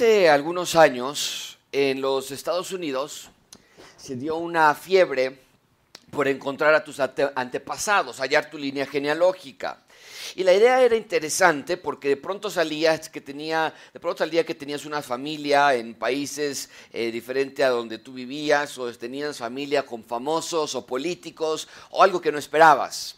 Hace algunos años en los Estados Unidos se dio una fiebre por encontrar a tus antepasados, hallar tu línea genealógica. Y la idea era interesante porque de pronto salías que tenía, de pronto salía que tenías una familia en países eh, diferentes a donde tú vivías, o tenías familia con famosos o políticos, o algo que no esperabas.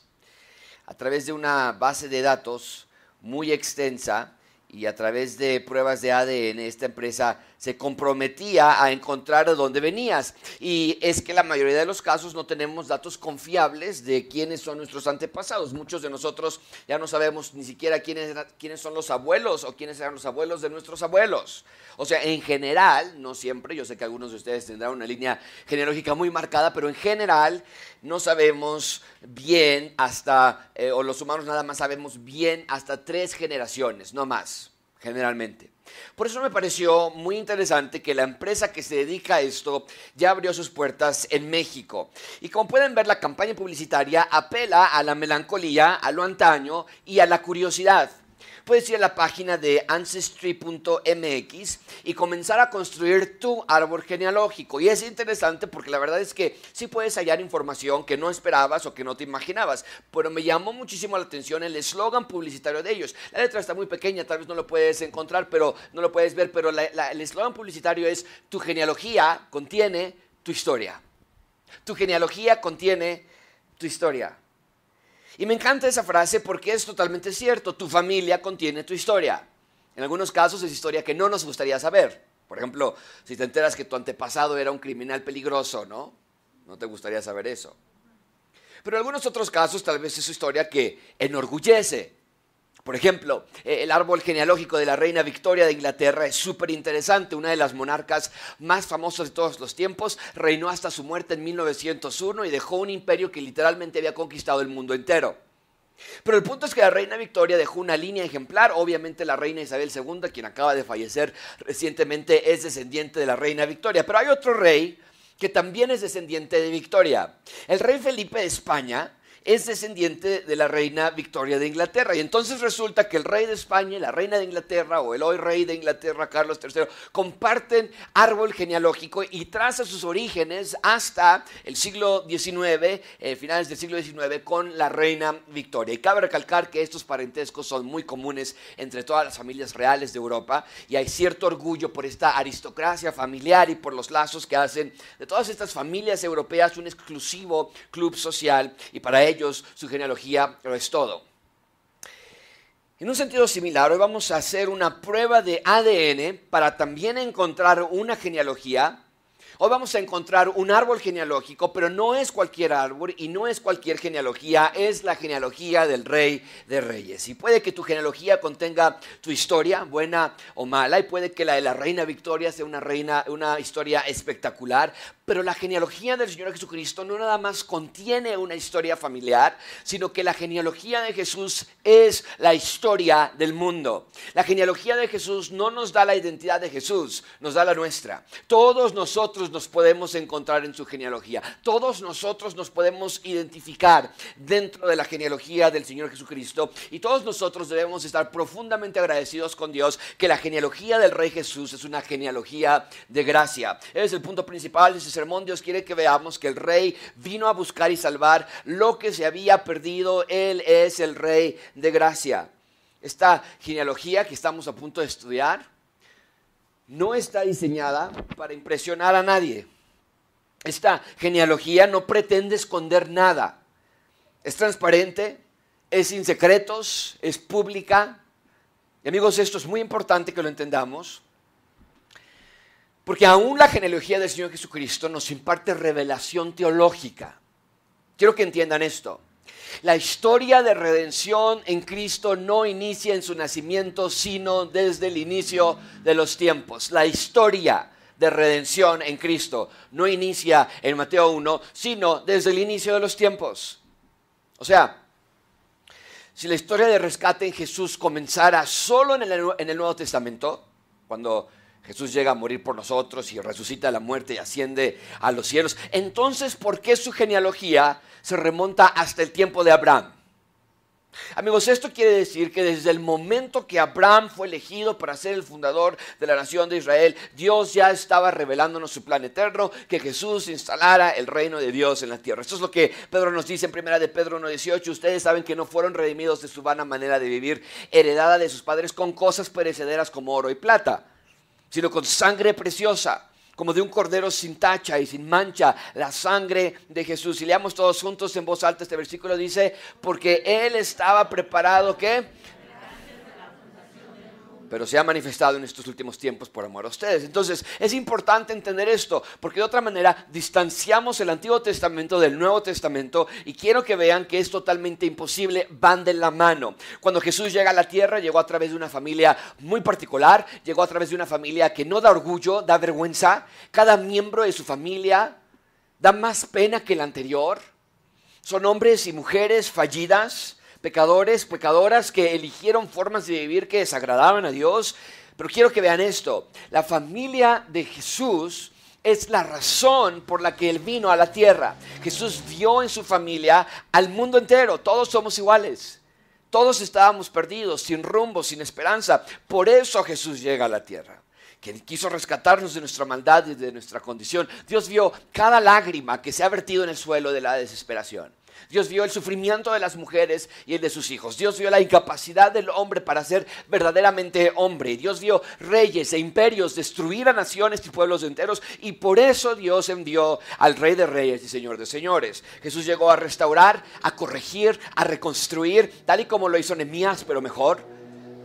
A través de una base de datos muy extensa, y a través de pruebas de ADN esta empresa se comprometía a encontrar de dónde venías. Y es que la mayoría de los casos no tenemos datos confiables de quiénes son nuestros antepasados. Muchos de nosotros ya no sabemos ni siquiera quiénes, quiénes son los abuelos o quiénes eran los abuelos de nuestros abuelos. O sea, en general, no siempre, yo sé que algunos de ustedes tendrán una línea genealógica muy marcada, pero en general no sabemos bien hasta, eh, o los humanos nada más sabemos bien hasta tres generaciones, no más, generalmente. Por eso me pareció muy interesante que la empresa que se dedica a esto ya abrió sus puertas en México. Y como pueden ver, la campaña publicitaria apela a la melancolía, a lo antaño y a la curiosidad puedes ir a la página de ancestry.mx y comenzar a construir tu árbol genealógico. Y es interesante porque la verdad es que sí puedes hallar información que no esperabas o que no te imaginabas. Pero me llamó muchísimo la atención el eslogan publicitario de ellos. La letra está muy pequeña, tal vez no lo puedes encontrar, pero no lo puedes ver, pero el eslogan publicitario es tu genealogía contiene tu historia. Tu genealogía contiene tu historia. Y me encanta esa frase porque es totalmente cierto. Tu familia contiene tu historia. En algunos casos es historia que no nos gustaría saber. Por ejemplo, si te enteras que tu antepasado era un criminal peligroso, ¿no? No te gustaría saber eso. Pero en algunos otros casos tal vez es historia que enorgullece. Por ejemplo, eh, el árbol genealógico de la reina Victoria de Inglaterra es súper interesante. Una de las monarcas más famosas de todos los tiempos reinó hasta su muerte en 1901 y dejó un imperio que literalmente había conquistado el mundo entero. Pero el punto es que la reina Victoria dejó una línea ejemplar. Obviamente la reina Isabel II, quien acaba de fallecer recientemente, es descendiente de la reina Victoria. Pero hay otro rey que también es descendiente de Victoria. El rey Felipe de España es descendiente de la reina Victoria de Inglaterra. Y entonces resulta que el rey de España y la reina de Inglaterra, o el hoy rey de Inglaterra, Carlos III, comparten árbol genealógico y traza sus orígenes hasta el siglo XIX, eh, finales del siglo XIX, con la reina Victoria. Y cabe recalcar que estos parentescos son muy comunes entre todas las familias reales de Europa y hay cierto orgullo por esta aristocracia familiar y por los lazos que hacen de todas estas familias europeas un exclusivo club social y para ellos su genealogía lo es todo. En un sentido similar, hoy vamos a hacer una prueba de ADN para también encontrar una genealogía Hoy vamos a encontrar un árbol genealógico, pero no es cualquier árbol y no es cualquier genealogía, es la genealogía del rey de reyes. Y puede que tu genealogía contenga tu historia, buena o mala, y puede que la de la reina Victoria sea una, reina, una historia espectacular, pero la genealogía del Señor Jesucristo no nada más contiene una historia familiar, sino que la genealogía de Jesús es la historia del mundo. La genealogía de Jesús no nos da la identidad de Jesús, nos da la nuestra. Todos nosotros nos podemos encontrar en su genealogía. Todos nosotros nos podemos identificar dentro de la genealogía del Señor Jesucristo y todos nosotros debemos estar profundamente agradecidos con Dios que la genealogía del Rey Jesús es una genealogía de gracia. es el punto principal de este sermón. Dios quiere que veamos que el Rey vino a buscar y salvar lo que se había perdido. Él es el Rey de gracia. Esta genealogía que estamos a punto de estudiar no está diseñada para impresionar a nadie. Esta genealogía no pretende esconder nada. Es transparente, es sin secretos, es pública. Y amigos, esto es muy importante que lo entendamos. Porque aún la genealogía del Señor Jesucristo nos imparte revelación teológica. Quiero que entiendan esto. La historia de redención en Cristo no inicia en su nacimiento, sino desde el inicio de los tiempos. La historia de redención en Cristo no inicia en Mateo 1, sino desde el inicio de los tiempos. O sea, si la historia de rescate en Jesús comenzara solo en el, Nuevo Testamento, cuando Jesús llega a morir por nosotros y resucita a la muerte y asciende a los cielos, entonces ¿por qué su genealogía se remonta hasta el tiempo de Abraham. Amigos, esto quiere decir que desde el momento que Abraham fue elegido para ser el fundador de la nación de Israel, Dios ya estaba revelándonos su plan eterno, que Jesús instalara el reino de Dios en la tierra. Esto es lo que Pedro nos dice en primera de Pedro 1.18. Ustedes saben que no fueron redimidos de su vana manera de vivir, heredada de sus padres con cosas perecederas como oro y plata, sino con sangre preciosa como de un cordero sin tacha y sin mancha, la sangre de Jesús. Y leamos todos juntos en voz alta este versículo, dice, porque Él estaba preparado, ¿qué? Pero se ha manifestado en estos últimos tiempos por amor a ustedes. Entonces es importante entender esto, porque de otra manera distanciamos el Antiguo Testamento del Nuevo Testamento y quiero que vean que es totalmente imposible, van de la mano. Cuando Jesús llega a la tierra, llegó a través de una familia muy particular, llegó a través de una familia que no da orgullo, da vergüenza. Cada miembro de su familia da más pena que el anterior. Son hombres y mujeres fallidas pecadores, pecadoras que eligieron formas de vivir que desagradaban a Dios. Pero quiero que vean esto, la familia de Jesús es la razón por la que Él vino a la tierra. Jesús vio en su familia al mundo entero, todos somos iguales. Todos estábamos perdidos, sin rumbo, sin esperanza. Por eso Jesús llega a la tierra que quiso rescatarnos de nuestra maldad y de nuestra condición. Dios vio cada lágrima que se ha vertido en el suelo de la desesperación. Dios vio el sufrimiento de las mujeres y el de sus hijos. Dios vio la incapacidad del hombre para ser verdaderamente hombre. Dios vio reyes e imperios destruir a naciones y pueblos enteros. Y por eso Dios envió al Rey de Reyes y Señor de Señores. Jesús llegó a restaurar, a corregir, a reconstruir, tal y como lo hizo Nehemías, pero mejor.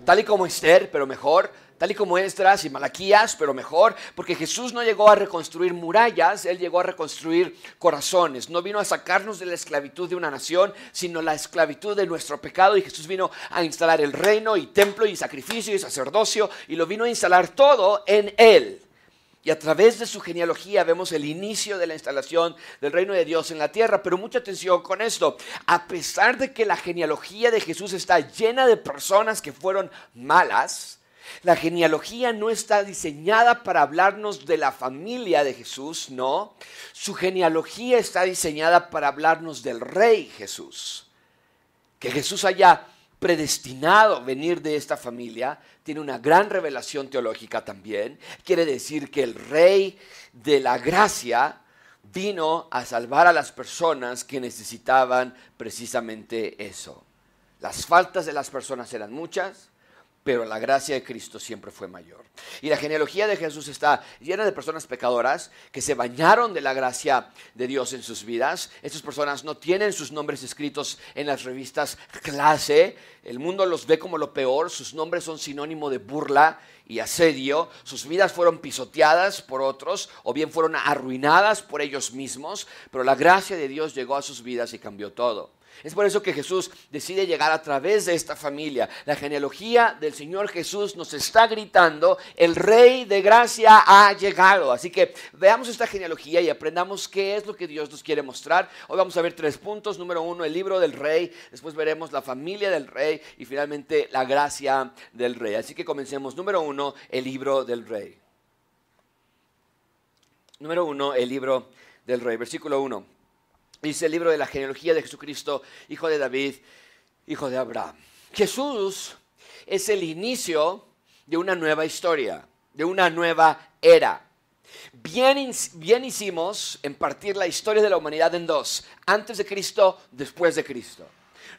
Tal y como Esther, pero mejor tal y como Esdras y Malaquías, pero mejor, porque Jesús no llegó a reconstruir murallas, Él llegó a reconstruir corazones. No vino a sacarnos de la esclavitud de una nación, sino la esclavitud de nuestro pecado. Y Jesús vino a instalar el reino y templo y sacrificio y sacerdocio, y lo vino a instalar todo en Él. Y a través de su genealogía vemos el inicio de la instalación del reino de Dios en la tierra. Pero mucha atención con esto. A pesar de que la genealogía de Jesús está llena de personas que fueron malas, la genealogía no está diseñada para hablarnos de la familia de Jesús, no. Su genealogía está diseñada para hablarnos del rey Jesús. Que Jesús haya predestinado venir de esta familia tiene una gran revelación teológica también. Quiere decir que el rey de la gracia vino a salvar a las personas que necesitaban precisamente eso. Las faltas de las personas eran muchas, pero la gracia de Cristo siempre fue mayor. Y la genealogía de Jesús está llena de personas pecadoras que se bañaron de la gracia de Dios en sus vidas. Estas personas no tienen sus nombres escritos en las revistas clase. El mundo los ve como lo peor. Sus nombres son sinónimo de burla y asedio. Sus vidas fueron pisoteadas por otros o bien fueron arruinadas por ellos mismos. Pero la gracia de Dios llegó a sus vidas y cambió todo. Es por eso que Jesús decide llegar a través de esta familia. La genealogía del Señor Jesús nos está gritando, el Rey de Gracia ha llegado. Así que veamos esta genealogía y aprendamos qué es lo que Dios nos quiere mostrar. Hoy vamos a ver tres puntos. Número uno, el libro del Rey. Después veremos la familia del Rey y finalmente la gracia del Rey. Así que comencemos. Número uno, el libro del Rey. Número uno, el libro del Rey. Versículo uno. Dice el libro de la genealogía de Jesucristo, hijo de David, hijo de Abraham. Jesús es el inicio de una nueva historia, de una nueva era. Bien, bien, hicimos en partir la historia de la humanidad en dos, antes de Cristo, después de Cristo.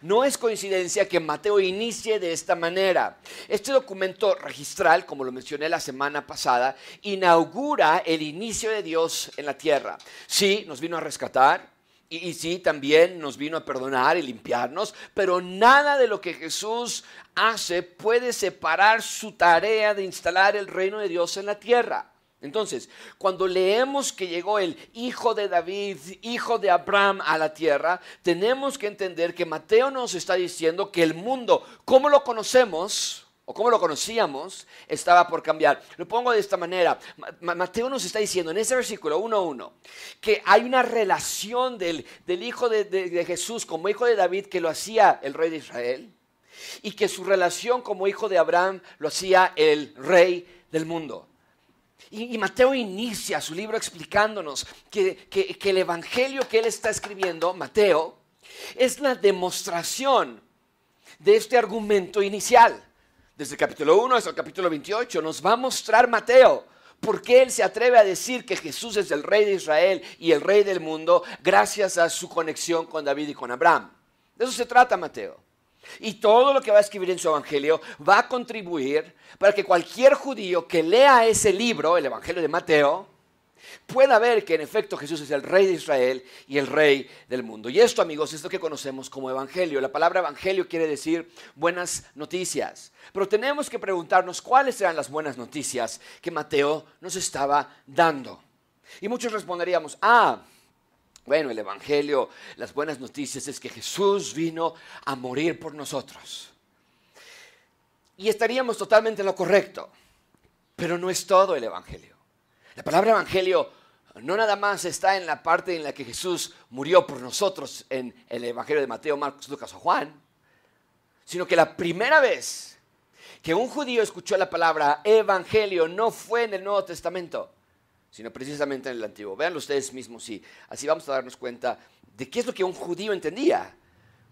No es coincidencia que Mateo inicie de esta manera. Este documento registral, como lo mencioné la semana pasada, inaugura el inicio de Dios en la tierra. Sí, nos vino a rescatar, y, sí, también nos vino a perdonar y limpiarnos, pero nada de lo que Jesús hace puede separar su tarea de instalar el reino de Dios en la tierra. Entonces, cuando leemos que llegó el hijo de David, hijo de Abraham a la tierra, tenemos que entender que Mateo nos está diciendo que el mundo, como lo conocemos, o como lo conocíamos, estaba por cambiar. Lo pongo de esta manera. Mateo nos está diciendo en ese versículo 1.1 que hay una relación del, hijo de, Jesús como hijo de David que lo hacía el rey de Israel y que su relación como hijo de Abraham lo hacía el rey del mundo. Y, Mateo inicia su libro explicándonos que, que el evangelio que él está escribiendo, Mateo, es la demostración de este argumento inicial. Desde el capítulo 1 hasta el capítulo 28 nos va a mostrar Mateo por qué él se atreve a decir que Jesús es el rey de Israel y el rey del mundo gracias a su conexión con David y con Abraham. De eso se trata Mateo. Y todo lo que va a escribir en su evangelio va a contribuir para que cualquier judío que lea ese libro, el evangelio de Mateo, pueda ver que en efecto Jesús es el rey de Israel y el rey del mundo. Y esto, amigos, es lo que conocemos como evangelio. La palabra evangelio quiere decir buenas noticias. Pero tenemos que preguntarnos cuáles eran las buenas noticias que Mateo nos estaba dando. Y muchos responderíamos, ah, bueno, el Evangelio, las buenas noticias es que Jesús vino a morir por nosotros. Y estaríamos totalmente en lo correcto, pero no es todo el Evangelio. La palabra Evangelio no nada más está en la parte en la que Jesús murió por nosotros en el Evangelio de Mateo, Marcos, Lucas o Juan, sino que la primera vez que un judío escuchó la palabra Evangelio no fue en el Nuevo Testamento, sino precisamente en el antiguo. Veanlo ustedes mismos y así vamos a darnos cuenta de qué es lo que un judío entendía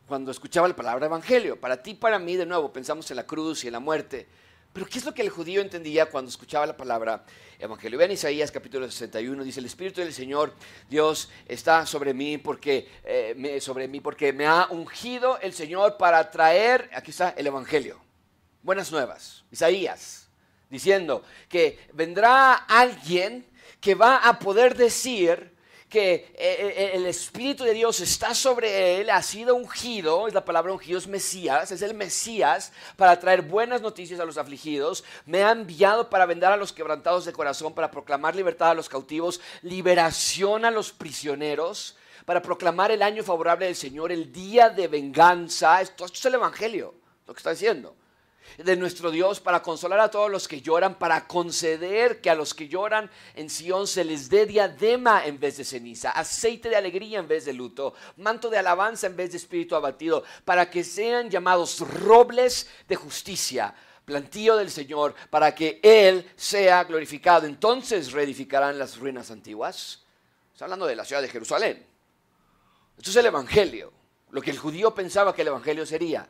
cuando escuchaba la palabra evangelio. Para ti, para mí, de nuevo, pensamos en la cruz y en la muerte. Pero ¿qué es lo que el judío entendía cuando escuchaba la palabra evangelio? Vean Isaías capítulo 61, dice, el Espíritu del Señor Dios está sobre mí porque, eh, sobre mí porque me ha ungido el Señor para traer, aquí está el evangelio, buenas nuevas. Isaías, diciendo que vendrá alguien que va a poder decir que eh, eh, el Espíritu de Dios está sobre él, ha sido ungido, es la palabra ungido, es Mesías, es el Mesías para traer buenas noticias a los afligidos, me ha enviado para vendar a los quebrantados de corazón, para proclamar libertad a los cautivos, liberación a los prisioneros, para proclamar el año favorable del Señor, el día de venganza, esto es el Evangelio, lo que está diciendo de nuestro Dios para consolar a todos los que lloran, para conceder que a los que lloran en Sión se les dé diadema en vez de ceniza, aceite de alegría en vez de luto, manto de alabanza en vez de espíritu abatido, para que sean llamados robles de justicia, plantío del Señor, para que Él sea glorificado. Entonces reedificarán las ruinas antiguas. Está hablando de la ciudad de Jerusalén. Esto es el Evangelio, lo que el judío pensaba que el Evangelio sería.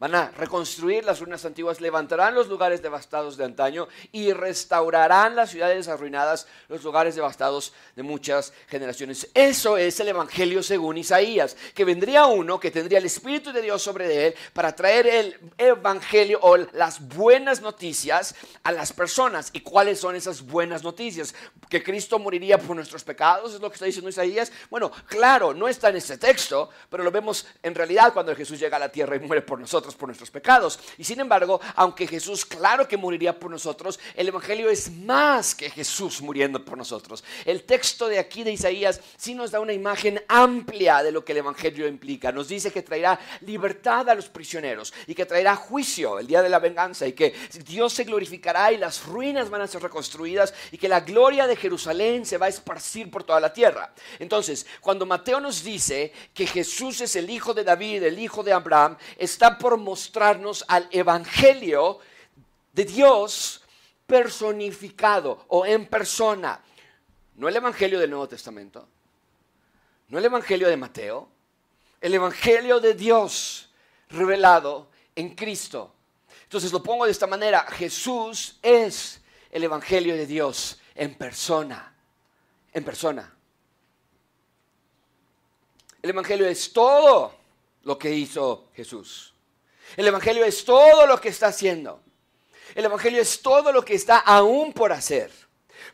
Van a reconstruir las ruinas antiguas, levantarán los lugares devastados de antaño y restaurarán las ciudades arruinadas, los lugares devastados de muchas generaciones. Eso es el Evangelio según Isaías, que vendría uno que tendría el Espíritu de Dios sobre él para traer el Evangelio o las buenas noticias a las personas. ¿Y cuáles son esas buenas noticias? Que Cristo moriría por nuestros pecados, es lo que está diciendo Isaías. Bueno, claro, no está en este texto, pero lo vemos en realidad cuando Jesús llega a la tierra y muere por nosotros por nuestros pecados. Y sin embargo, aunque Jesús claro que moriría por nosotros, el Evangelio es más que Jesús muriendo por nosotros. El texto de aquí de Isaías sí nos da una imagen amplia de lo que el Evangelio implica. Nos dice que traerá libertad a los prisioneros y que traerá juicio el día de la venganza y que Dios se glorificará y las ruinas van a ser reconstruidas y que la gloria de Jerusalén se va a esparcir por toda la tierra. Entonces, cuando Mateo nos dice que Jesús es el hijo de David, el hijo de Abraham, está por mostrarnos al Evangelio de Dios personificado o en persona. No el Evangelio del Nuevo Testamento, no el Evangelio de Mateo, el Evangelio de Dios revelado en Cristo. Entonces lo pongo de esta manera, Jesús es el Evangelio de Dios en persona, en persona. El Evangelio es todo lo que hizo Jesús. El Evangelio es todo lo que está haciendo. El Evangelio es todo lo que está aún por hacer.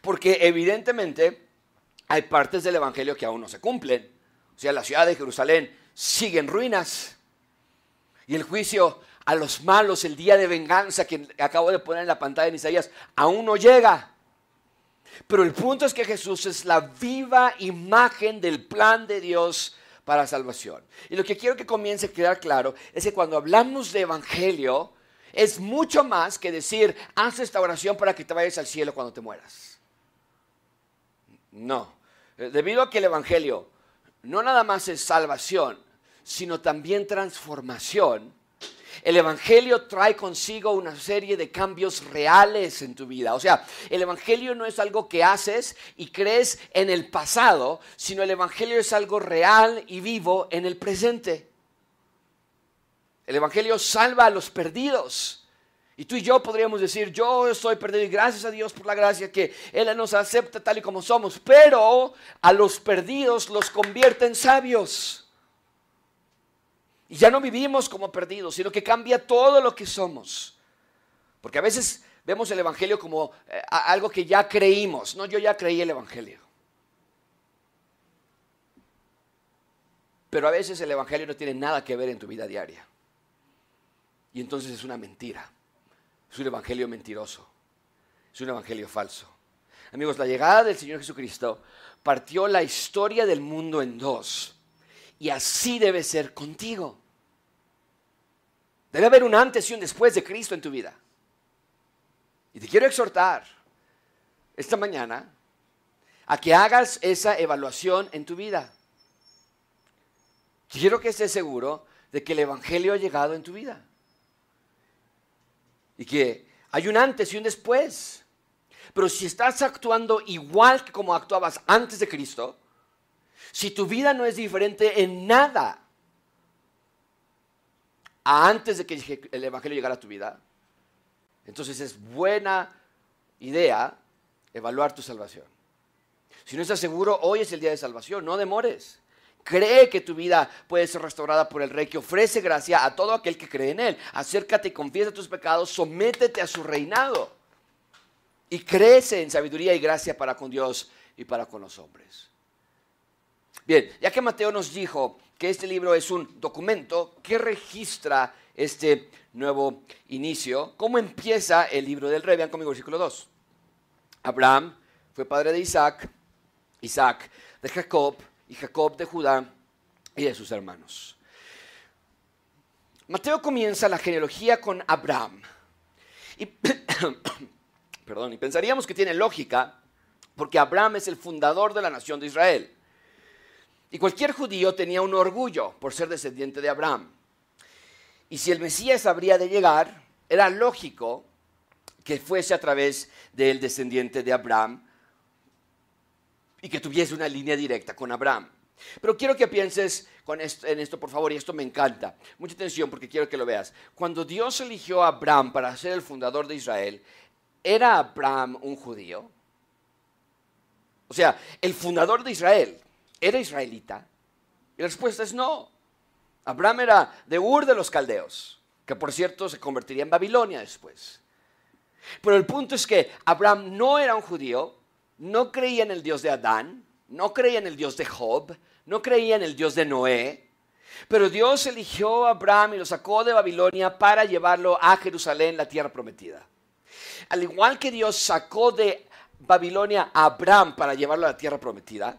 Porque evidentemente hay partes del Evangelio que aún no se cumplen. O sea, la ciudad de Jerusalén sigue en ruinas. Y el juicio a los malos, el día de venganza que acabo de poner en la pantalla en Isaías, aún no llega. Pero el punto es que Jesús es la viva imagen del plan de Dios para salvación. Y lo que quiero que comience a quedar claro es que cuando hablamos de evangelio, es mucho más que decir, haz esta oración para que te vayas al cielo cuando te mueras. No, debido a que el evangelio no nada más es salvación, sino también transformación el Evangelio trae consigo una serie de cambios reales en tu vida. O sea, el Evangelio no es algo que haces y crees en el pasado, sino el Evangelio es algo real y vivo en el presente. El Evangelio salva a los perdidos. Y tú y yo podríamos decir, yo estoy perdido y gracias a Dios por la gracia que Él nos acepta tal y como somos, pero a los perdidos los convierte en sabios. Y ya no vivimos como perdidos, sino que cambia todo lo que somos. Porque a veces vemos el Evangelio como eh, algo que ya creímos. No, yo ya creí el Evangelio. Pero a veces el Evangelio no tiene nada que ver en tu vida diaria. Y entonces es una mentira. Es un evangelio mentiroso. Es un evangelio falso. Amigos, la llegada del Señor Jesucristo partió la historia del mundo en dos. Y así debe ser contigo. Debe haber un antes y un después de Cristo en tu vida. Y te quiero exhortar esta mañana a que hagas esa evaluación en tu vida. Quiero que estés seguro de que el Evangelio ha llegado en tu vida. Y que hay un antes y un después. Pero si estás actuando igual que como actuabas antes de Cristo, si tu vida no es diferente en nada a antes de que el Evangelio llegara a tu vida, entonces es buena idea evaluar tu salvación. Si no estás seguro, hoy es el día de salvación, no demores. Cree que tu vida puede ser restaurada por el Rey que ofrece gracia a todo aquel que cree en Él. Acércate y confiesa tus pecados, sométete a su reinado. Y crece en sabiduría y gracia para con Dios y para con los hombres. Bien, ya que Mateo nos dijo que este libro es un documento que registra este nuevo inicio, ¿cómo empieza el libro del rey? Vean conmigo versículo 2. Abraham fue padre de Isaac, Isaac de Jacob, y Jacob de Judá y de sus hermanos. Mateo comienza la genealogía con Abraham. Y, perdón, y pensaríamos que tiene lógica porque Abraham es el fundador de la nación de Israel. Y cualquier judío tenía un orgullo por ser descendiente de Abraham. Y si el Mesías habría de llegar, era lógico que fuese a través del descendiente de Abraham, y que tuviese una línea directa con Abraham. Pero quiero que pienses en esto, por favor, y esto me encanta. Mucha atención porque quiero que lo veas. Cuando Dios eligió a Abraham para ser el fundador de Israel, ¿era Abraham un judío? O sea, el fundador de Israel, ¿era israelita? Y la respuesta es no. Abraham era de Ur de los Caldeos, que por cierto se convertiría en Babilonia después. Pero el punto es que Abraham no era un judío, no creía en el Dios de Adán, no creía en el Dios de Job, no creía en el Dios de Noé, pero Dios eligió a Abraham y lo sacó de Babilonia para llevarlo a Jerusalén, la tierra prometida. Al igual que Dios sacó de Babilonia a Abraham para llevarlo a la tierra prometida,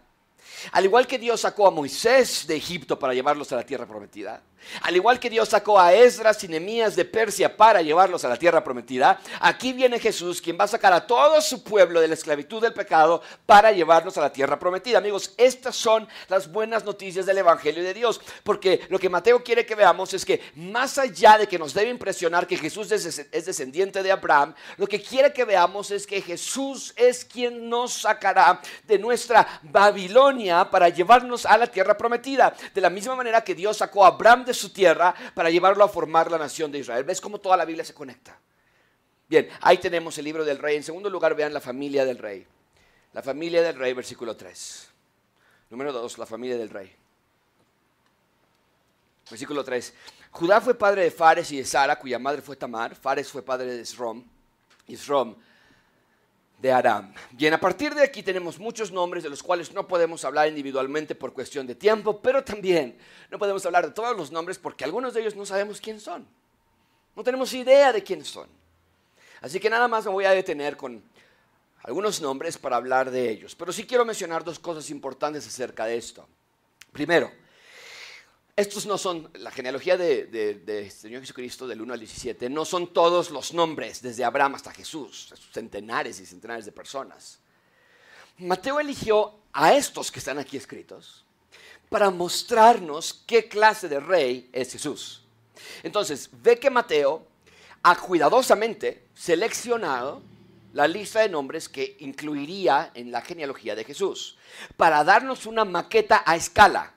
al igual que Dios sacó a Moisés de Egipto para llevarlos a la tierra prometida, al igual que Dios sacó a Esdras y Nemías de Persia para llevarlos a la tierra prometida, aquí viene Jesús quien va a sacar a todo su pueblo de la esclavitud del pecado para llevarlos a la tierra prometida. Amigos, estas son las buenas noticias del Evangelio de Dios, porque lo que Mateo quiere que veamos es que más allá de que nos debe impresionar que Jesús es descendiente de Abraham, lo que quiere que veamos es que Jesús es quien nos sacará de nuestra Babilonia para llevarnos a la tierra prometida. De la misma manera que Dios sacó a Abraham de su tierra para llevarlo a formar la nación de Israel. ¿Ves cómo toda la Biblia se conecta? Bien, ahí tenemos el libro del rey. En segundo lugar, vean la familia del rey. La familia del rey, versículo 3. Número 2, la familia del rey. Versículo 3. Judá fue padre de Fares y de Sara, cuya madre fue Tamar. Fares fue padre de Esrom. Esrom de Aram. Bien, a partir de aquí tenemos muchos nombres de los cuales no podemos hablar individualmente por cuestión de tiempo, pero también no podemos hablar de todos los nombres porque algunos de ellos no sabemos quién son. No tenemos idea de quién son. Así que nada más me voy a detener con algunos nombres para hablar de ellos. Pero sí quiero mencionar dos cosas importantes acerca de esto. Primero, estos no son, la genealogía de, Señor Jesucristo del 1 al 17, no son todos los nombres, desde Abraham hasta Jesús, centenares y centenares de personas. Mateo eligió a estos que están aquí escritos para mostrarnos qué clase de rey es Jesús. Entonces, ve que Mateo ha cuidadosamente seleccionado la lista de nombres que incluiría en la genealogía de Jesús, para darnos una maqueta a escala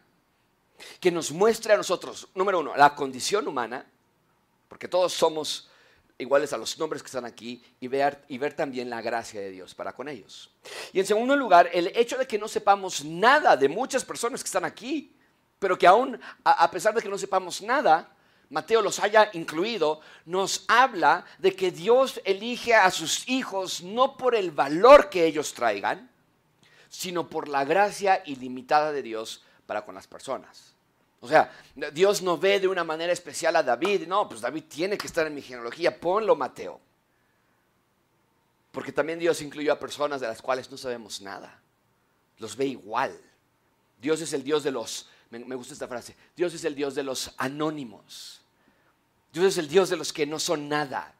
que nos muestre a nosotros, número uno, la condición humana porque todos somos iguales a los nombres que están aquí y ver, y ver también la gracia de Dios para con ellos. Y en segundo lugar, el hecho de que no sepamos nada de muchas personas que están aquí, pero que aún, a pesar de que no sepamos nada, Mateo los haya incluido, nos habla de que Dios elige a sus hijos no por el valor que ellos traigan, sino por la gracia ilimitada de Dios para con las personas. O sea, Dios no ve de una manera especial a David. No, pues David tiene que estar en mi genealogía. Ponlo, Mateo. Porque también Dios incluyó a personas de las cuales no sabemos nada. Los ve igual. Dios es el Dios de los, me, gusta esta frase, Dios es el Dios de los anónimos. Dios es el Dios de los que no son nada.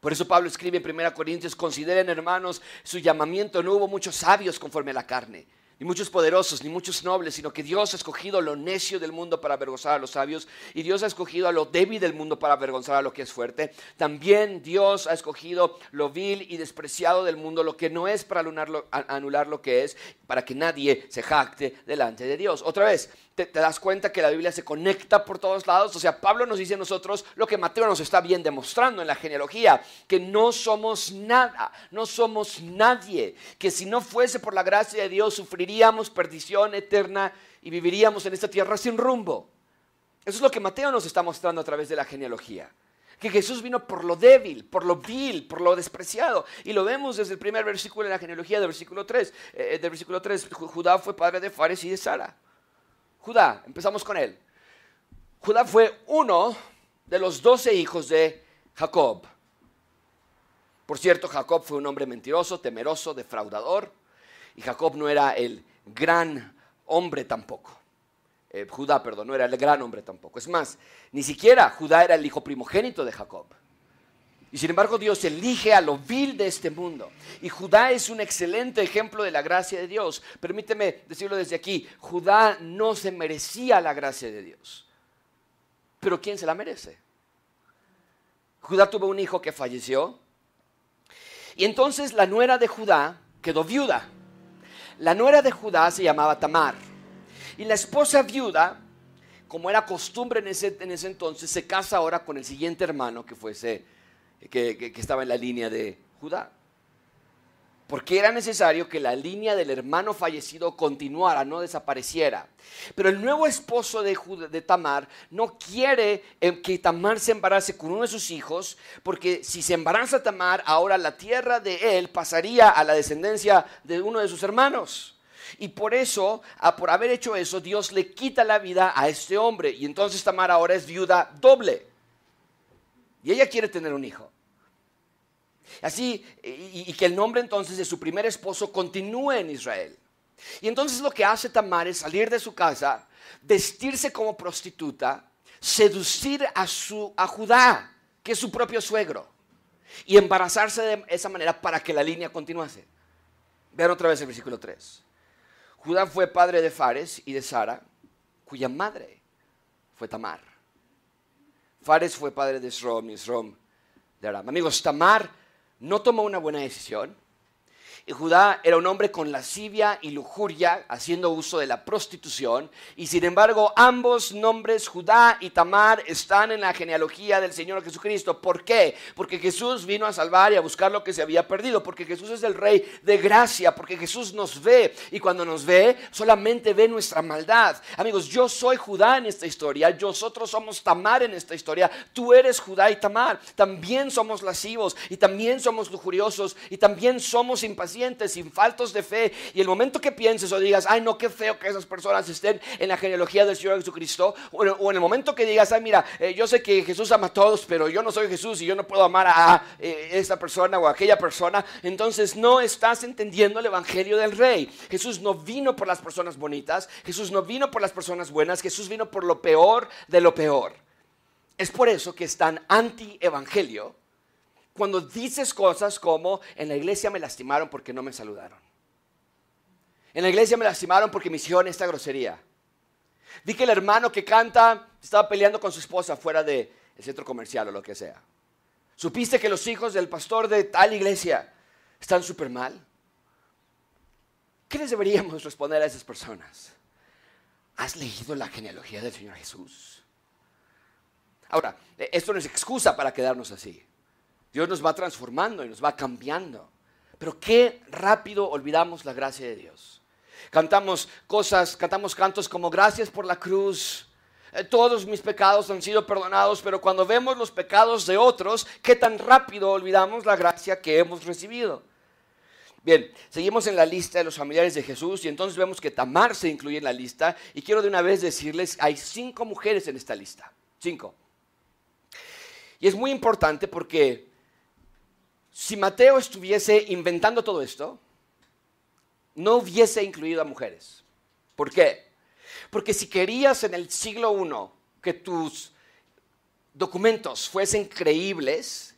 Por eso Pablo escribe en 1 Corintios, consideren hermanos su llamamiento, no hubo muchos sabios conforme a la carne ni muchos poderosos, ni muchos nobles, sino que Dios ha escogido lo necio del mundo para avergonzar a los sabios, y Dios ha escogido a lo débil del mundo para avergonzar a lo que es fuerte. También Dios ha escogido lo vil y despreciado del mundo, lo que no es para anular lo, que es, para que nadie se jacte delante de Dios. Otra vez, te, das cuenta que la Biblia se conecta por todos lados. O sea, Pablo nos dice a nosotros lo que Mateo nos está bien demostrando en la genealogía, que no somos nada, no somos nadie, que si no fuese por la gracia de Dios sufriríamos perdición eterna y viviríamos en esta tierra sin rumbo. Eso es lo que Mateo nos está mostrando a través de la genealogía. Que Jesús vino por lo débil, por lo vil, por lo despreciado. Y lo vemos desde el primer versículo de la genealogía, del versículo 3. Eh, del versículo 3, Judá fue padre de Fares y de Sara. Judá, empezamos con él. Judá fue uno de los doce hijos de Jacob. Por cierto, Jacob fue un hombre mentiroso, temeroso, defraudador, y Jacob no era el gran hombre tampoco. Eh, Judá, perdón, no era el gran hombre tampoco. Es más, ni siquiera Judá era el hijo primogénito de Jacob. Y sin embargo Dios elige a lo vil de este mundo. Y Judá es un excelente ejemplo de la gracia de Dios. Permíteme decirlo desde aquí, Judá no se merecía la gracia de Dios. Pero ¿quién se la merece? Judá tuvo un hijo que falleció. Y entonces la nuera de Judá quedó viuda. La nuera de Judá se llamaba Tamar. Y la esposa viuda, como era costumbre en ese, en ese entonces, se casa ahora con el siguiente hermano que fuese que, estaba en la línea de Judá. Porque era necesario que la línea del hermano fallecido continuara, no desapareciera. Pero el nuevo esposo de, de, Tamar no quiere eh, que Tamar se embarace con uno de sus hijos, porque si se embaraza Tamar, ahora la tierra de él pasaría a la descendencia de uno de sus hermanos. Y por eso, por haber hecho eso, Dios le quita la vida a este hombre. Y entonces Tamar ahora es viuda doble. Y ella quiere tener un hijo. Así, y, que el nombre entonces de su primer esposo continúe en Israel. Y entonces lo que hace Tamar es salir de su casa, vestirse como prostituta, seducir a, su, a Judá, que es su propio suegro, y embarazarse de esa manera para que la línea continuase. Vean otra vez el versículo 3. Judá fue padre de Fares y de Sara, cuya madre fue Tamar. Fares fue padre de Srom y Srom de Aram. Amigos, Tamar no tomó una buena decisión Judá era un hombre con lascivia y lujuria, haciendo uso de la prostitución. Y sin embargo, ambos nombres, Judá y Tamar, están en la genealogía del Señor Jesucristo. ¿Por qué? Porque Jesús vino a salvar y a buscar lo que se había perdido. Porque Jesús es el Rey de gracia. Porque Jesús nos ve. Y cuando nos ve, solamente ve nuestra maldad. Amigos, yo soy Judá en esta historia. Nosotros somos Tamar en esta historia. Tú eres Judá y Tamar. También somos lascivos. Y también somos lujuriosos. Y también somos impacientes sin faltos de fe, y el momento que pienses o digas, ay, no, qué feo que esas personas estén en la genealogía del Señor Jesucristo, o en, el momento que digas, ay, mira, eh, yo sé que Jesús ama a todos, pero yo no soy Jesús y yo no puedo amar a eh, esta persona o a aquella persona, entonces no estás entendiendo el Evangelio del Rey. Jesús no vino por las personas bonitas, Jesús no vino por las personas buenas, Jesús vino por lo peor de lo peor. Es por eso que es tan anti-evangelio cuando dices cosas como, en la iglesia me lastimaron porque no me saludaron. En la iglesia me lastimaron porque me hicieron esta grosería. Vi que el hermano que canta estaba peleando con su esposa fuera del centro comercial o lo que sea. ¿Supiste que los hijos del pastor de tal iglesia están súper mal? ¿Qué les deberíamos responder a esas personas? ¿Has leído la genealogía del Señor Jesús? Ahora, e, esto no es excusa para quedarnos así. Dios nos va transformando y nos va cambiando. Pero qué rápido olvidamos la gracia de Dios. Cantamos cosas, cantamos cantos como gracias por la cruz. Eh, todos mis pecados han sido perdonados, pero cuando vemos los pecados de otros, qué tan rápido olvidamos la gracia que hemos recibido. Bien, seguimos en la lista de los familiares de Jesús y entonces vemos que Tamar se incluye en la lista y quiero de una vez decirles, hay cinco mujeres en esta lista, cinco. Y es muy importante porque si Mateo estuviese inventando todo esto, no hubiese incluido a mujeres. ¿Por qué? Porque si querías en el siglo I que tus documentos fuesen creíbles,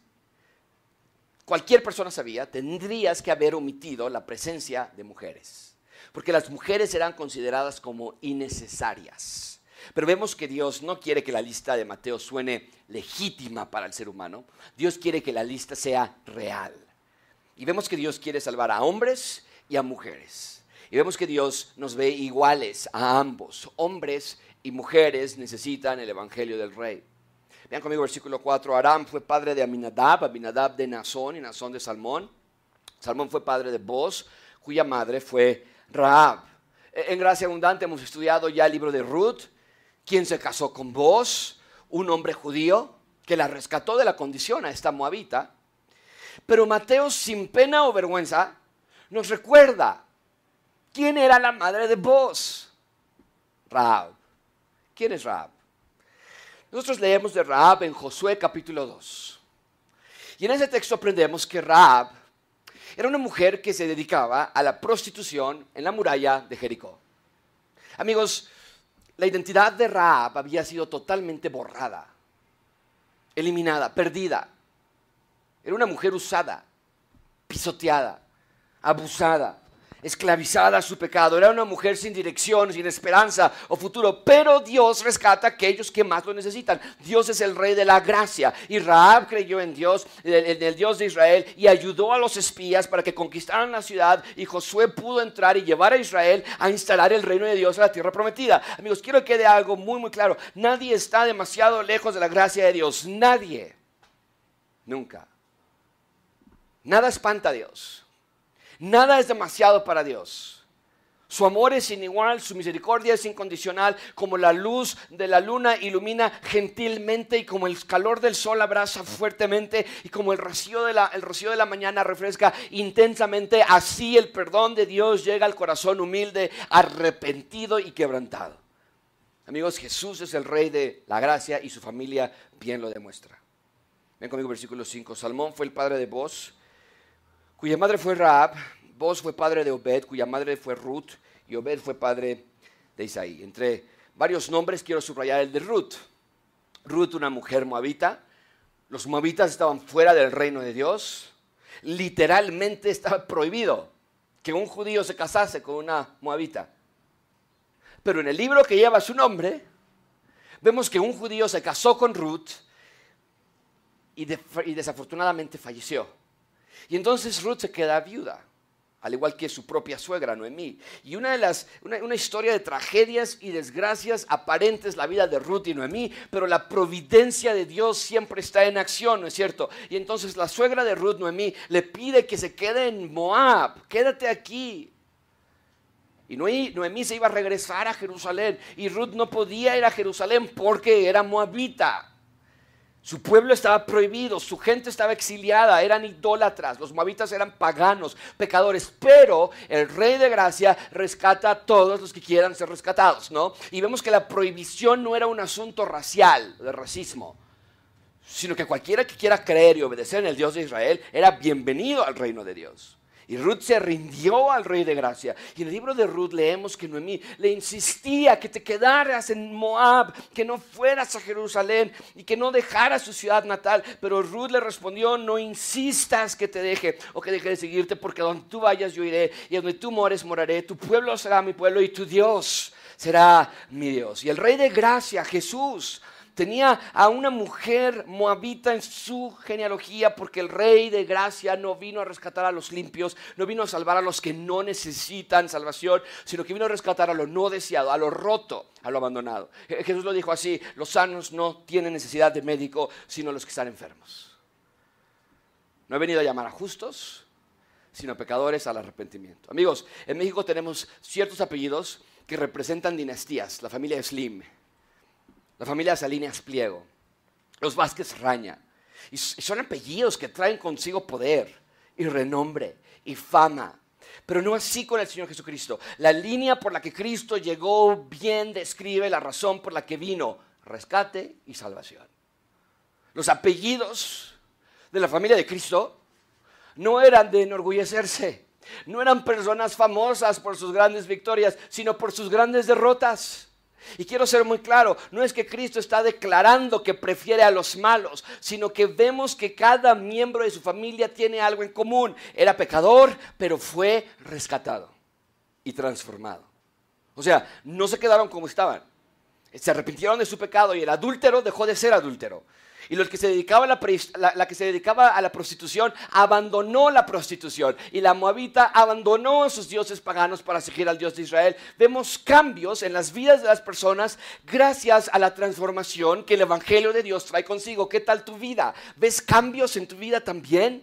cualquier persona sabía, tendrías que haber omitido la presencia de mujeres. Porque las mujeres eran consideradas como innecesarias. Pero vemos que Dios no quiere que la lista de Mateo suene legítima para el ser humano. Dios quiere que la lista sea real. Y vemos que Dios quiere salvar a hombres y a mujeres. Y vemos que Dios nos ve iguales a ambos. Hombres y mujeres necesitan el Evangelio del Rey. Vean conmigo versículo 4. Aram fue padre de Aminadab, Aminadab de Nazón y Nazón de Salmón. Salmón fue padre de Boz, cuya madre fue Raab. E, en Gracia Abundante hemos estudiado ya el libro de Ruth, quien se casó con Boz, un hombre judío que la rescató de la condición a esta moabita. Pero Mateo, sin pena o vergüenza, nos recuerda quién era la madre de Boz. Raab. ¿Quién es Raab? Nosotros leemos de Raab en Josué capítulo 2. Y en ese texto aprendemos que Raab era una mujer que se dedicaba a la prostitución en la muralla de Jericó. Amigos, la identidad de Raab había sido totalmente borrada, eliminada, perdida. Era una mujer usada, pisoteada, abusada, esclavizada a su pecado. Era una mujer sin dirección, sin esperanza o futuro. Pero Dios rescata a aquellos que más lo necesitan. Dios es el rey de la gracia. Y Raab creyó en Dios, en el Dios de Israel, y ayudó a los espías para que conquistaran la ciudad. Y Josué pudo entrar y llevar a Israel a instalar el reino de Dios en la tierra prometida. Amigos, quiero que quede algo muy, muy claro. Nadie está demasiado lejos de la gracia de Dios. Nadie. Nunca. Nada espanta a Dios. Nada es demasiado para Dios. Su amor es sin igual, su misericordia es incondicional, como la luz de la luna ilumina gentilmente y como el calor del sol abraza fuertemente y como el rocío de la, el rocío de la mañana refresca intensamente, así el perdón de Dios llega al corazón humilde, arrepentido y quebrantado. Amigos, Jesús es el rey de la gracia y su familia bien lo demuestra. Ven conmigo versículo 5. Salmón fue el padre de Boz cuya madre fue Raab, Boz fue padre de Obed, cuya madre fue Ruth, y Obed fue padre de Isaí. Entre varios nombres quiero subrayar el de Ruth. Ruth, una mujer moabita. Los moabitas estaban fuera del reino de Dios. Literalmente estaba prohibido que un judío se casase con una moabita. Pero en el libro que lleva su nombre, vemos que un judío se casó con Ruth y, y desafortunadamente falleció. Y entonces Ruth se queda viuda, al igual que su propia suegra Noemí. Y una de las una, historia de tragedias y desgracias aparentes la vida de Ruth y Noemí, pero la providencia de Dios siempre está en acción, ¿no es cierto? Y entonces la suegra de Ruth Noemí le pide que se quede en Moab, quédate aquí. Y Noemí se iba a regresar a Jerusalén y Ruth no podía ir a Jerusalén porque era moabita. Su pueblo estaba prohibido, su gente estaba exiliada, eran idólatras, los moabitas eran paganos, pecadores, pero el rey de gracia rescata a todos los que quieran ser rescatados, ¿no? Y vemos que la prohibición no era un asunto racial, de racismo, sino que cualquiera que quiera creer y obedecer en el Dios de Israel era bienvenido al reino de Dios. Y Ruth se rindió al rey de gracia. Y en el libro de Ruth leemos que Noemí le insistía que te quedaras en Moab, que no fueras a Jerusalén y que no dejaras su ciudad natal. Pero Ruth le respondió, no insistas que te deje o que deje de seguirte, porque donde tú vayas yo iré y donde tú mores moraré. Tu pueblo será mi pueblo y tu Dios será mi Dios. Y el rey de gracia, Jesús, Tenía a una mujer moabita en su genealogía porque el rey de gracia no vino a rescatar a los limpios, no vino a salvar a los que no necesitan salvación, sino que vino a rescatar a lo no deseado, a lo roto, a lo abandonado. Jesús lo dijo así, los sanos no tienen necesidad de médico, sino los que están enfermos. No he venido a llamar a justos, sino a pecadores al arrepentimiento. Amigos, en México tenemos ciertos apellidos que representan dinastías, la familia Slim la familia Salinas Pliego, los Vázquez Raña. Y son apellidos que traen consigo poder y renombre y fama. Pero no así con el Señor Jesucristo. La línea por la que Cristo llegó bien describe la razón por la que vino, rescate y salvación. Los apellidos de la familia de Cristo no eran de enorgullecerse, no eran personas famosas por sus grandes victorias, sino por sus grandes derrotas. Y quiero ser muy claro, no es que Cristo está declarando que prefiere a los malos, sino que vemos que cada miembro de su familia tiene algo en común. Era pecador, pero fue rescatado y transformado. O sea, no se quedaron como estaban. Se arrepintieron de su pecado y el adúltero dejó de ser adúltero. Y los que se dedicaba a la, que se dedicaba a la prostitución abandonó la prostitución. Y la moabita abandonó a sus dioses paganos para seguir al Dios de Israel. Vemos cambios en las vidas de las personas gracias a la transformación que el Evangelio de Dios trae consigo. ¿Qué tal tu vida? ¿Ves cambios en tu vida también?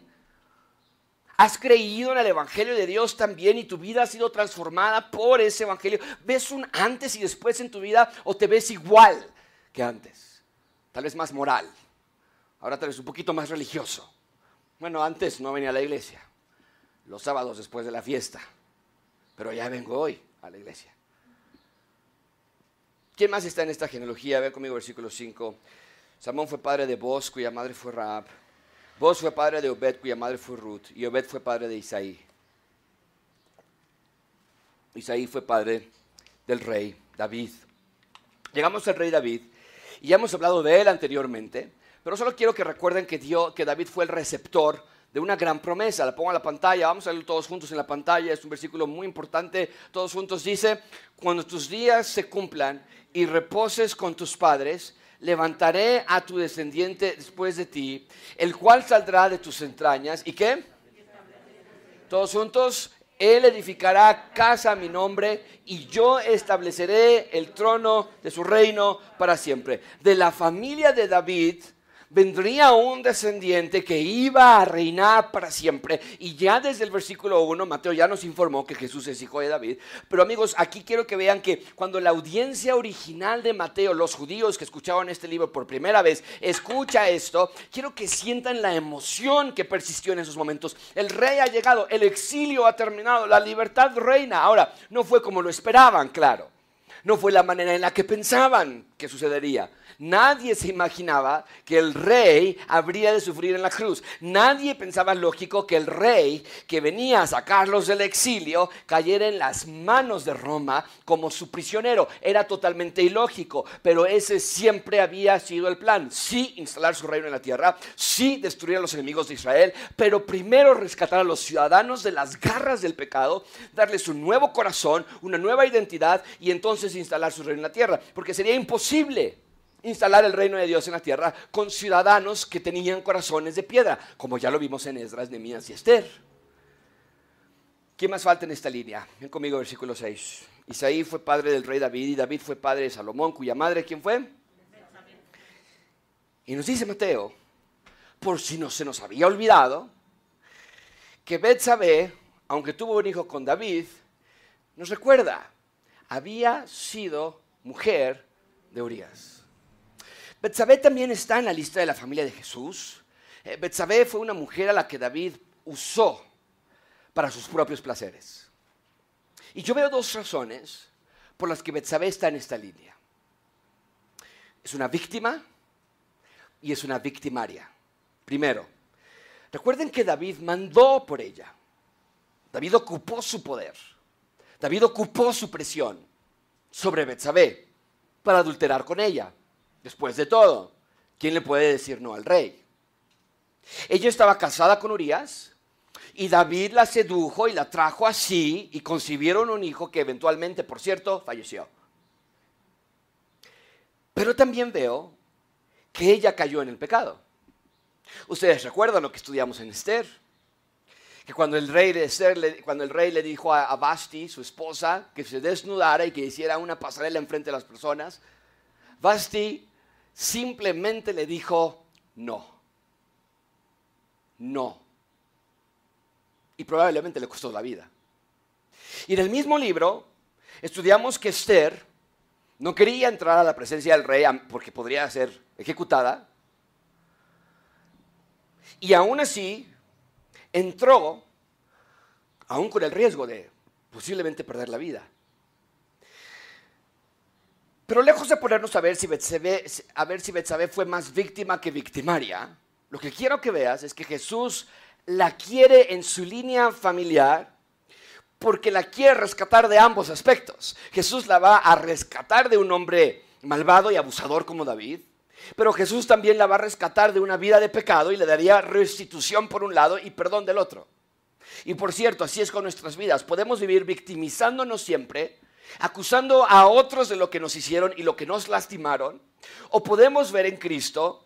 ¿Has creído en el Evangelio de Dios también y tu vida ha sido transformada por ese Evangelio? ¿Ves un antes y después en tu vida o te ves igual que antes? Tal vez más moral, Ahora tal vez un poquito más religioso. Bueno, antes no venía a la iglesia, los sábados después de la fiesta, pero ya vengo hoy a la iglesia. ¿Quién más está en esta genealogía? A ver conmigo versículo 5. Salmón fue padre de Boz, cuya madre fue Raab. Boz fue padre de Obed, cuya madre fue Ruth. Y Obed fue padre de Isaí. Isaí fue padre del rey David. Llegamos al rey David y ya hemos hablado de él anteriormente. Pero solo quiero que recuerden que, que David fue el receptor de una gran promesa. La pongo en la pantalla, vamos a leerlo todos juntos en la pantalla, es un versículo muy importante. Todos juntos dice, cuando tus días se cumplan y reposes con tus padres, levantaré a tu descendiente después de ti, el cual saldrá de tus entrañas. ¿Y qué? Todos juntos, él edificará casa a mi nombre y yo estableceré el trono de su reino para siempre. De la familia de David vendría un descendiente que iba a reinar para siempre. Y ya desde el versículo 1, Mateo ya nos informó que Jesús es hijo de David. Pero amigos, aquí quiero que vean que cuando la audiencia original de Mateo, los judíos que escuchaban este libro por primera vez, escucha esto, quiero que sientan la emoción que persistió en esos momentos. El rey ha llegado, el exilio ha terminado, la libertad reina. Ahora, no fue como lo esperaban, claro. No fue la manera en la que pensaban que sucedería. Nadie se imaginaba que el rey habría de sufrir en la cruz. Nadie pensaba lógico que el rey que venía a sacarlos del exilio cayera en las manos de Roma como su prisionero. Era totalmente ilógico, pero ese siempre había sido el plan. Sí instalar su reino en la tierra, sí destruir a los enemigos de Israel, pero primero rescatar a los ciudadanos de las garras del pecado, darles un nuevo corazón, una nueva identidad y entonces instalar su reino en la tierra, porque sería imposible instalar el reino de Dios en la tierra con ciudadanos que tenían corazones de piedra, como ya lo vimos en Esdras, Nemías y Esther. ¿Quién más falta en esta línea? Ven conmigo, versículo 6. Isaí fue padre del rey David y David fue padre de Salomón, cuya madre, ¿quién fue? Y nos dice Mateo, por si no se nos había olvidado, que Betsabé, aunque tuvo un hijo con David, nos recuerda, había sido mujer de Urias. Betsabé también está en la lista de la familia de Jesús. Eh, Betsabé fue una mujer a la que David usó para sus propios placeres. Y yo veo dos razones por las que Betsabé está en esta línea. Es una víctima y es una victimaria. Primero, recuerden que David mandó por ella. David ocupó su poder. David ocupó su presión sobre Betsabé para adulterar con ella. Después de todo, ¿quién le puede decir no al rey? Ella estaba casada con Urias y David la sedujo y la trajo así y concibieron un hijo que eventualmente, por cierto, falleció. Pero también veo que ella cayó en el pecado. Ustedes recuerdan lo que estudiamos en Esther, que cuando el rey, le, cuando el rey le dijo a, a Basti, su esposa, que se desnudara y que hiciera una pasarela enfrente de las personas, Basti simplemente le dijo no. No. Y probablemente le costó la vida. Y en el mismo libro estudiamos que Esther no quería entrar a la presencia del rey porque podría ser ejecutada. Y aún así entró, aún con el riesgo de posiblemente perder la vida. Pero lejos de ponernos a ver si Betsabé, fue más víctima que victimaria, lo que quiero que veas es que Jesús la quiere en su línea familiar porque la quiere rescatar de ambos aspectos. Jesús la va a rescatar de un hombre malvado y abusador como David, pero Jesús también la va a rescatar de una vida de pecado y le daría restitución por un lado y perdón del otro. Y por cierto, así es con nuestras vidas. Podemos vivir victimizándonos siempre acusando a otros de lo que nos hicieron y lo que nos lastimaron, o podemos ver en Cristo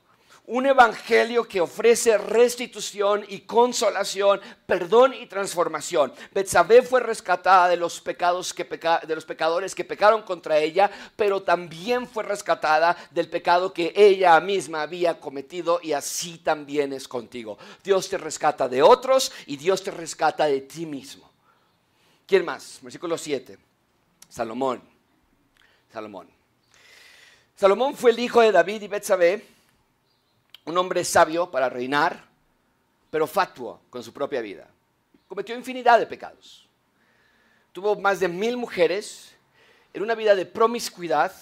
un evangelio que ofrece restitución y consolación, perdón y transformación. Betsabé fue rescatada de los pecados que de los pecadores que pecaron contra ella, pero también fue rescatada del pecado que ella misma había cometido y así también es contigo. Dios te rescata de otros y Dios te rescata de ti mismo. ¿Quién más? Versículo 7. Salomón. Salomón. Salomón fue el hijo de David y Betsabé, un hombre sabio para reinar, pero fatuo con su propia vida. Cometió infinidad de pecados. Tuvo más de mil mujeres en una vida de promiscuidad,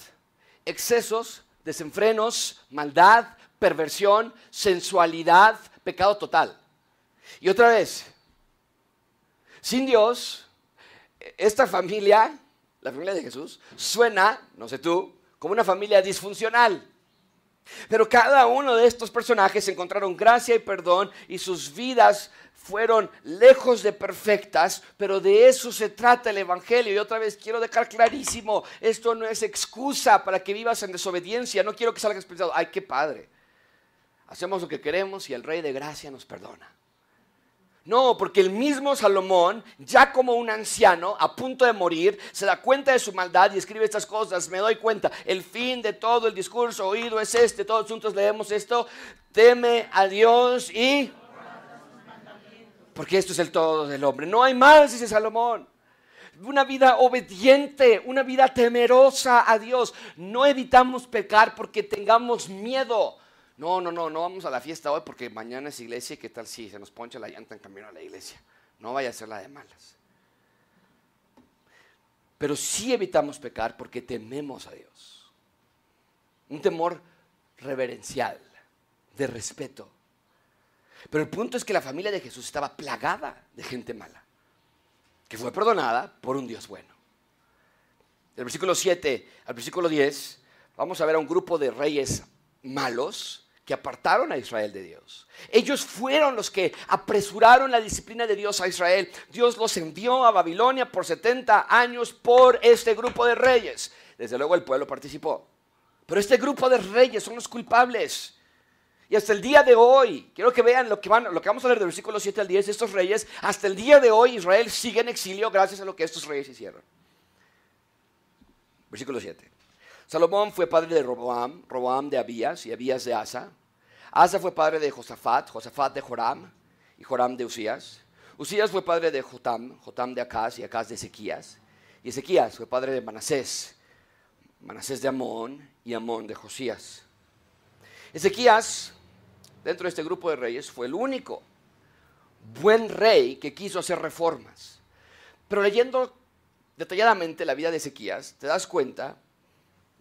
excesos, desenfrenos, maldad, perversión, sensualidad, pecado total. Y otra vez, sin Dios, esta familia la familia de Jesús, suena, no sé tú, como una familia disfuncional. Pero cada uno de estos personajes encontraron gracia y perdón y sus vidas fueron lejos de perfectas, pero de eso se trata el Evangelio. Y otra vez quiero dejar clarísimo, esto no es excusa para que vivas en desobediencia. No quiero que salgas pensando, ay, qué padre. Hacemos lo que queremos y el Rey de Gracia nos perdona. No, porque el mismo Salomón, ya como un anciano, a punto de morir, se da cuenta de su maldad y escribe estas cosas. Me doy cuenta, el fin de todo el discurso oído es este. Todos juntos leemos esto. Teme a Dios y... Porque esto es el todo del hombre. No hay más, dice Salomón. Una vida obediente, una vida temerosa a Dios. No evitamos pecar porque tengamos miedo no, no, no, no vamos a la fiesta hoy porque mañana es iglesia y qué tal si se nos poncha la llanta en camino a la iglesia. No vaya a ser la de malas. Pero sí evitamos pecar porque tememos a Dios. Un temor reverencial, de respeto. Pero el punto es que la familia de Jesús estaba plagada de gente mala, que fue perdonada por un Dios bueno. Del versículo 7 al versículo 10 vamos a ver a un grupo de reyes malos que apartaron a Israel de Dios. Ellos fueron los que apresuraron la disciplina de Dios a Israel. Dios los envió a Babilonia por 70 años por este grupo de reyes. Desde luego el pueblo participó. Pero este grupo de reyes son los culpables. Y hasta el día de hoy, quiero que vean lo que, vamos a leer del versículo 7 al 10, estos reyes, hasta el día de hoy Israel sigue en exilio gracias a lo que estos reyes hicieron. Versículo 7. Salomón fue padre de Roboam, Roboam de Abías y Abías de Asa. Asa fue padre de Josafat, Josafat de Joram y Joram de Usías. Usías fue padre de Jotam, Jotam de Acaz y Acaz de Ezequías. Y Ezequías fue padre de Manasés, Manasés de Amón y Amón de Josías. Ezequías, dentro de este grupo de reyes, fue el único buen rey que quiso hacer reformas. Pero leyendo detalladamente la vida de Ezequías, te das cuenta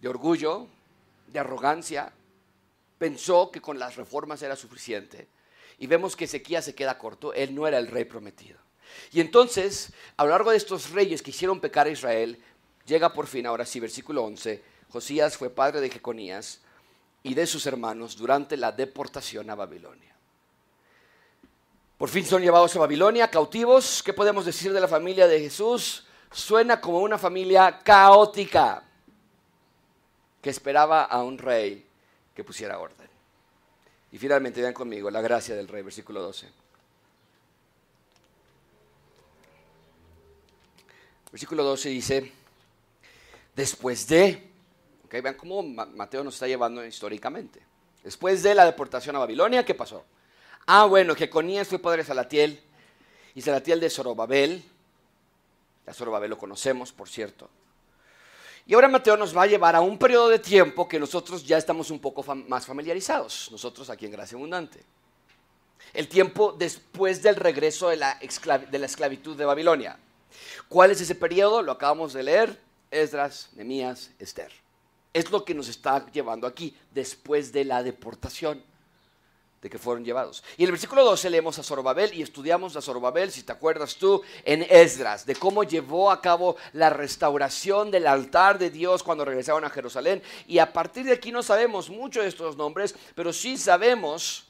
de orgullo, de arrogancia, pensó que con las reformas era suficiente. Y vemos que Ezequías se queda corto, él no era el rey prometido. Y entonces, a lo largo de estos reyes que hicieron pecar a Israel, llega por fin, ahora sí, versículo 11, Josías fue padre de Jeconías y de sus hermanos durante la deportación a Babilonia. Por fin son llevados a Babilonia, cautivos. ¿Qué podemos decir de la familia de Jesús? Suena como una familia caótica que esperaba a un rey que pusiera orden. Y finalmente, vean conmigo, la gracia del rey, versículo 12. Versículo 12 dice, después de, okay, vean cómo Mateo nos está llevando históricamente. Después de la deportación a Babilonia, ¿qué pasó? Ah, bueno, Jeconías fue padre de Salatiel y Salatiel de Zorobabel. La Zorobabel lo conocemos, por cierto. Y ahora Mateo nos va a llevar a un periodo de tiempo que nosotros ya estamos un poco más familiarizados, nosotros aquí en Gracia Abundante. El tiempo después del regreso de la, de la esclavitud de Babilonia. ¿Cuál es ese periodo? Lo acabamos de leer, Esdras, Nemías, Esther. Es lo que nos está llevando aquí, después de la deportación que fueron llevados. Y en el versículo 12 leemos a Zorobabel y estudiamos a Zorobabel, si te acuerdas tú, en Esdras, de cómo llevó a cabo la restauración del altar de Dios cuando regresaron a Jerusalén. Y a partir de aquí no sabemos mucho de estos nombres, pero sí sabemos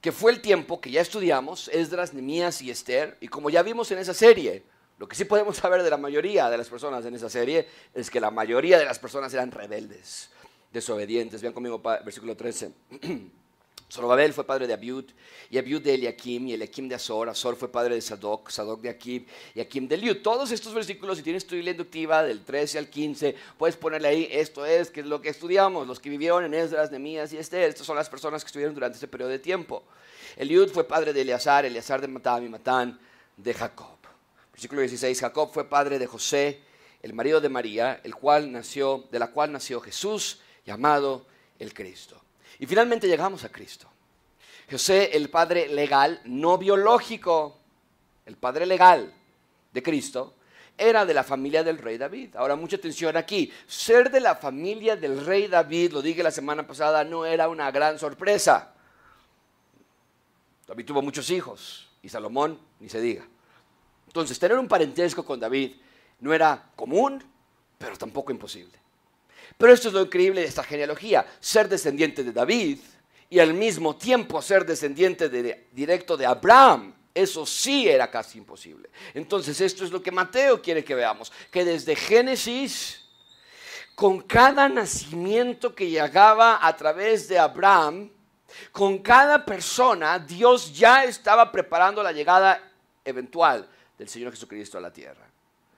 que fue el tiempo que ya estudiamos, Esdras, Nemías y Esther, y como ya vimos en esa serie, lo que sí podemos saber de la mayoría de las personas en esa serie es que la mayoría de las personas eran rebeldes, desobedientes. Vean conmigo versículo 13. Zorobabel fue padre de Abiud, y Abiud de Eliakim, y Eliakim de Azor, Azor fue padre de Sadoc, Sadoc de Akib, y Akim de Eliud. Todos estos versículos, si tienes tu Biblia inductiva del 13 al 15, puedes ponerle ahí, esto es, que es lo que estudiamos, los que vivieron en Esdras, Nemías y Esther, estas son las personas que estuvieron durante este periodo de tiempo. Eliud fue padre de Eleazar, Eleazar de Matán y Matán de Jacob. Versículo 16, Jacob fue padre de José, el marido de María, el cual nació, de la cual nació Jesús, llamado el Cristo. Y finalmente llegamos a Cristo. José, el padre legal, no biológico, el padre legal de Cristo, era de la familia del rey David. Ahora, mucha atención aquí. Ser de la familia del rey David, lo dije la semana pasada, no era una gran sorpresa. David tuvo muchos hijos y Salomón ni se diga. Entonces, tener un parentesco con David no era común, pero tampoco imposible. Pero esto es lo increíble de esta genealogía, ser descendiente de David y al mismo tiempo ser descendiente directo de Abraham. Eso sí era casi imposible. Entonces esto es lo que Mateo quiere que veamos, que desde Génesis, con cada nacimiento que llegaba a través de Abraham, con cada persona, Dios ya estaba preparando la llegada eventual del Señor Jesucristo a la tierra.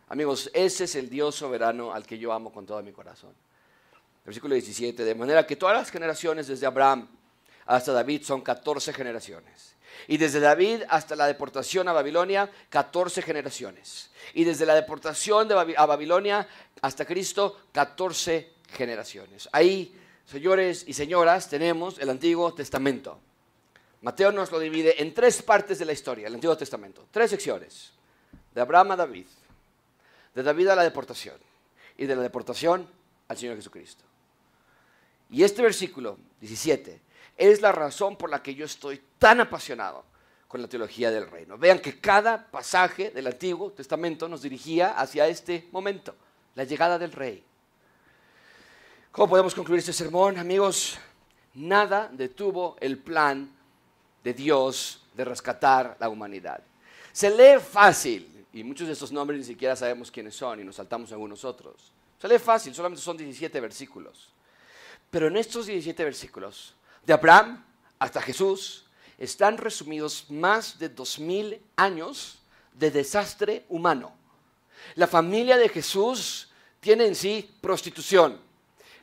Amigos, ese es el Dios soberano al que yo amo con todo mi corazón. Versículo 17, de manera que todas las generaciones desde Abraham hasta David son 14 generaciones. Y desde David hasta la deportación a Babilonia, 14 generaciones. Y desde la deportación a Babilonia hasta Cristo, 14 generaciones. Ahí, señores y señoras, tenemos el Antiguo Testamento. Mateo nos lo divide en tres partes de la historia, el Antiguo Testamento. Tres secciones. De Abraham a David. De David a la deportación. Y de la deportación al Señor Jesucristo. Y este versículo 17 es la razón por la que yo estoy tan apasionado con la teología del reino. Vean que cada pasaje del Antiguo Testamento nos dirigía hacia este momento, la llegada del rey. ¿Cómo podemos concluir este sermón, amigos? Nada detuvo el plan de Dios de rescatar la humanidad. Se lee fácil, y muchos de estos nombres ni siquiera sabemos quiénes son y nos saltamos algunos otros. Se lee fácil, solamente son 17 versículos. Pero en estos 17 versículos, de Abraham hasta Jesús, están resumidos más de 2000 años de desastre humano. La familia de Jesús tiene en sí prostitución,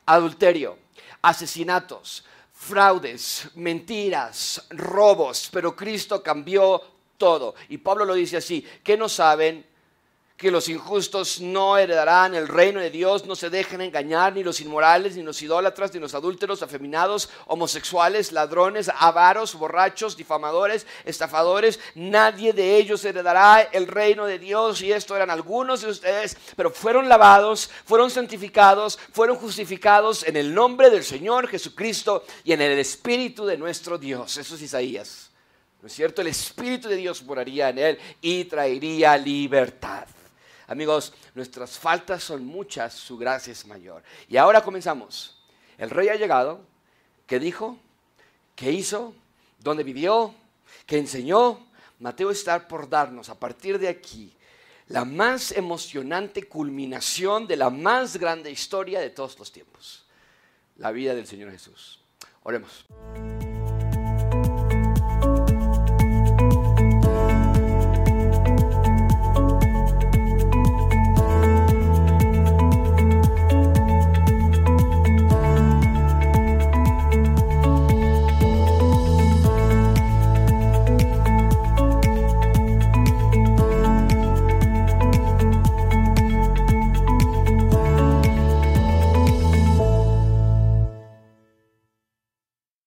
adulterio, asesinatos, fraudes, mentiras, robos, pero Cristo cambió todo. Y Pablo lo dice así, ¿qué no saben que los injustos no heredarán el reino de Dios, no se dejen engañar ni los inmorales, ni los idólatras, ni los adúlteros, afeminados, homosexuales, ladrones, avaros, borrachos, difamadores, estafadores, nadie de ellos heredará el reino de Dios. Y esto eran algunos de ustedes, pero fueron lavados, fueron santificados, fueron justificados en el nombre del Señor Jesucristo y en el Espíritu de nuestro Dios. Eso es Isaías. ¿No es cierto? El Espíritu de Dios moraría en él y traería libertad. Amigos, nuestras faltas son muchas, su gracia es mayor. Y ahora comenzamos. El rey ha llegado, ¿qué dijo? ¿Qué hizo? ¿Dónde vivió? ¿Qué enseñó? Mateo está por darnos a partir de aquí la más emocionante culminación de la más grande historia de todos los tiempos, la vida del Señor Jesús. Oremos.